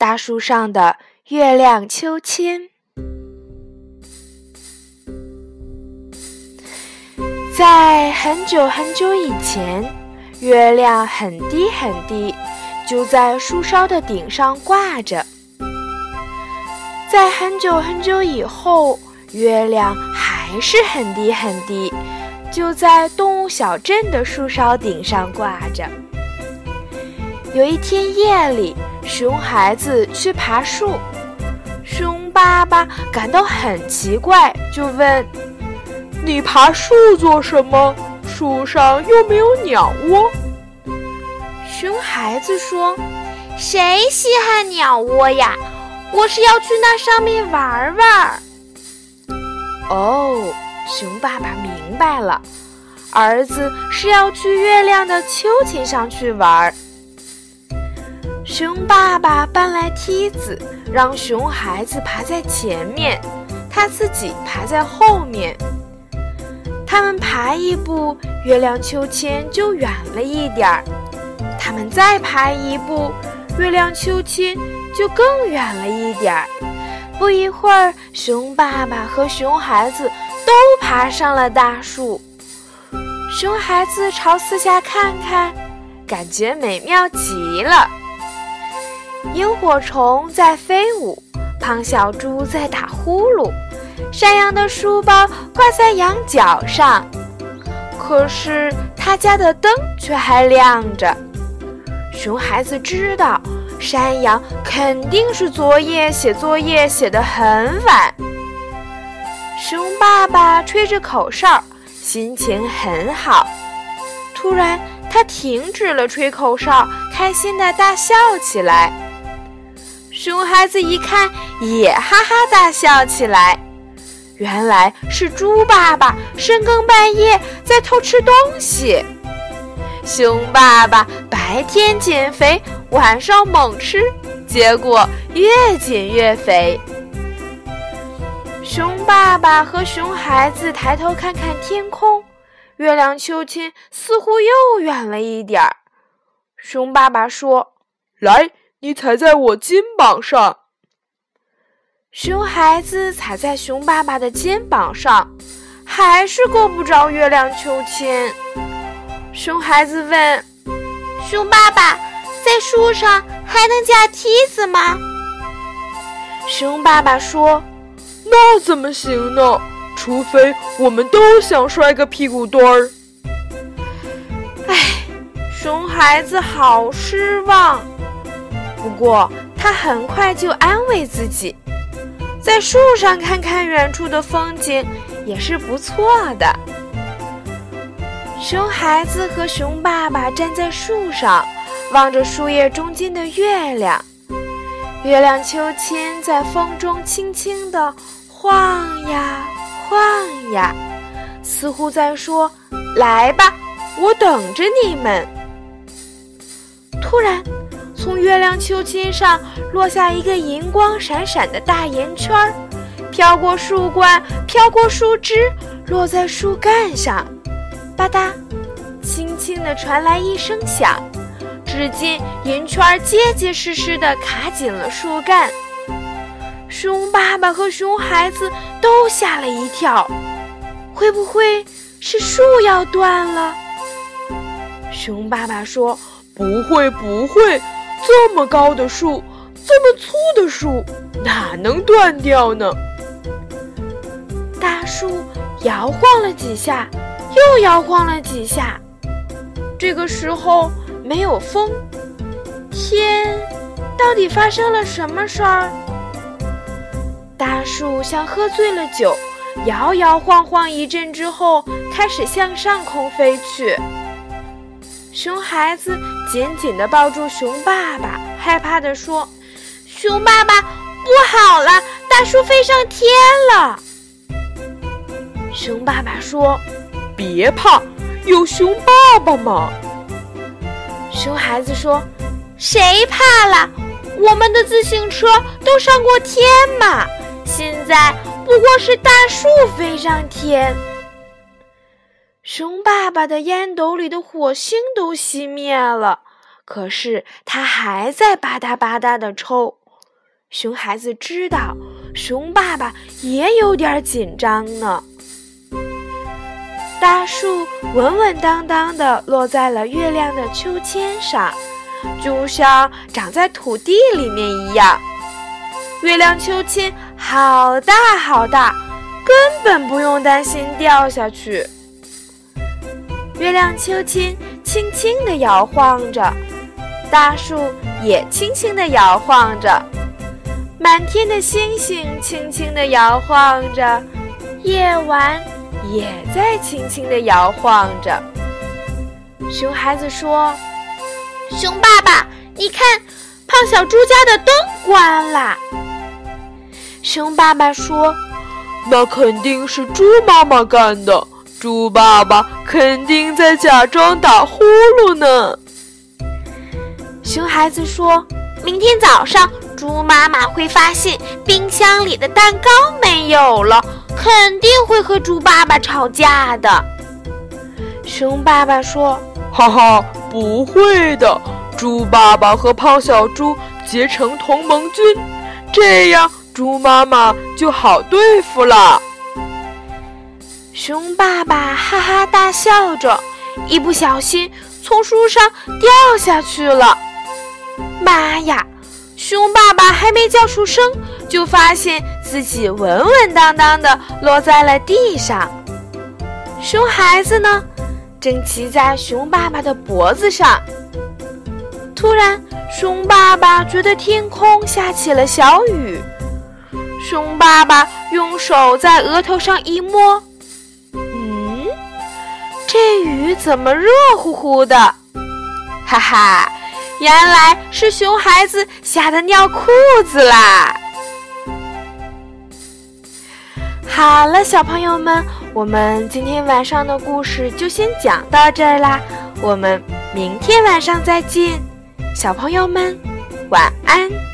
大树上的月亮秋千，在很久很久以前，月亮很低很低，就在树梢的顶上挂着。在很久很久以后，月亮还是很低很低，就在动物小镇的树梢顶上挂着。有一天夜里。熊孩子去爬树，熊爸爸感到很奇怪，就问：“你爬树做什么？树上又没有鸟窝。”熊孩子说：“谁稀罕鸟窝呀？我是要去那上面玩玩。”哦，熊爸爸明白了，儿子是要去月亮的秋千上去玩。熊爸爸搬来梯子，让熊孩子爬在前面，他自己爬在后面。他们爬一步，月亮秋千就远了一点儿；他们再爬一步，月亮秋千就更远了一点儿。不一会儿，熊爸爸和熊孩子都爬上了大树。熊孩子朝四下看看，感觉美妙极了。萤火虫在飞舞，胖小猪在打呼噜，山羊的书包挂在羊角上，可是他家的灯却还亮着。熊孩子知道，山羊肯定是昨夜写作业写得很晚。熊爸爸吹着口哨，心情很好。突然，他停止了吹口哨，开心地大笑起来。熊孩子一看，也哈哈大笑起来。原来是猪爸爸深更半夜在偷吃东西。熊爸爸白天减肥，晚上猛吃，结果越减越肥。熊爸爸和熊孩子抬头看看天空，月亮秋千似乎又远了一点儿。熊爸爸说：“来。”你踩在我肩膀上，熊孩子踩在熊爸爸的肩膀上，还是够不着月亮秋千。熊孩子问：“熊爸爸，在树上还能架梯子吗？”熊爸爸说：“那怎么行呢？除非我们都想摔个屁股墩儿。”哎，熊孩子好失望。不过，他很快就安慰自己，在树上看看远处的风景也是不错的。熊孩子和熊爸爸站在树上，望着树叶中间的月亮。月亮秋千在风中轻轻地晃呀晃呀，似乎在说：“来吧，我等着你们。”突然。从月亮秋千上落下一个银光闪闪的大圆圈儿，飘过树冠，飘过树枝，落在树干上，吧嗒，轻轻地传来一声响。只见银圈结结实实地卡紧了树干。熊爸爸和熊孩子都吓了一跳，会不会是树要断了？熊爸爸说：“不会，不会。”这么高的树，这么粗的树，哪能断掉呢？大树摇晃了几下，又摇晃了几下。这个时候没有风，天到底发生了什么事儿？大树像喝醉了酒，摇摇晃晃一阵之后，开始向上空飞去。熊孩子紧紧地抱住熊爸爸，害怕地说：“熊爸爸，不好了，大树飞上天了。熊爸爸说：“别怕，有熊爸爸嘛。”熊孩子说：“谁怕了？我们的自行车都上过天嘛，现在不过是大树飞上天。”熊爸爸的烟斗里的火星都熄灭了，可是他还在吧嗒吧嗒的抽。熊孩子知道，熊爸爸也有点紧张呢。大树稳稳当当的落在了月亮的秋千上，就像长在土地里面一样。月亮秋千好大好大，根本不用担心掉下去。月亮秋千轻轻地摇晃着，大树也轻轻地摇晃着，满天的星星轻轻地摇晃着，夜晚也在轻轻地摇晃着。熊孩子说：“熊爸爸，你看，胖小猪家的灯关了。”熊爸爸说：“那肯定是猪妈妈干的。”猪爸爸肯定在假装打呼噜呢。熊孩子说：“明天早上，猪妈妈会发现冰箱里的蛋糕没有了，肯定会和猪爸爸吵架的。”熊爸爸说：“哈哈，不会的，猪爸爸和胖小猪结成同盟军，这样猪妈妈就好对付了。”熊爸爸哈哈大笑着，一不小心从树上掉下去了。妈呀！熊爸爸还没叫出声，就发现自己稳稳当当的落在了地上。熊孩子呢，正骑在熊爸爸的脖子上。突然，熊爸爸觉得天空下起了小雨。熊爸爸用手在额头上一摸。这雨怎么热乎乎的？哈哈，原来是熊孩子吓得尿裤子啦！好了，小朋友们，我们今天晚上的故事就先讲到这儿啦，我们明天晚上再见，小朋友们晚安。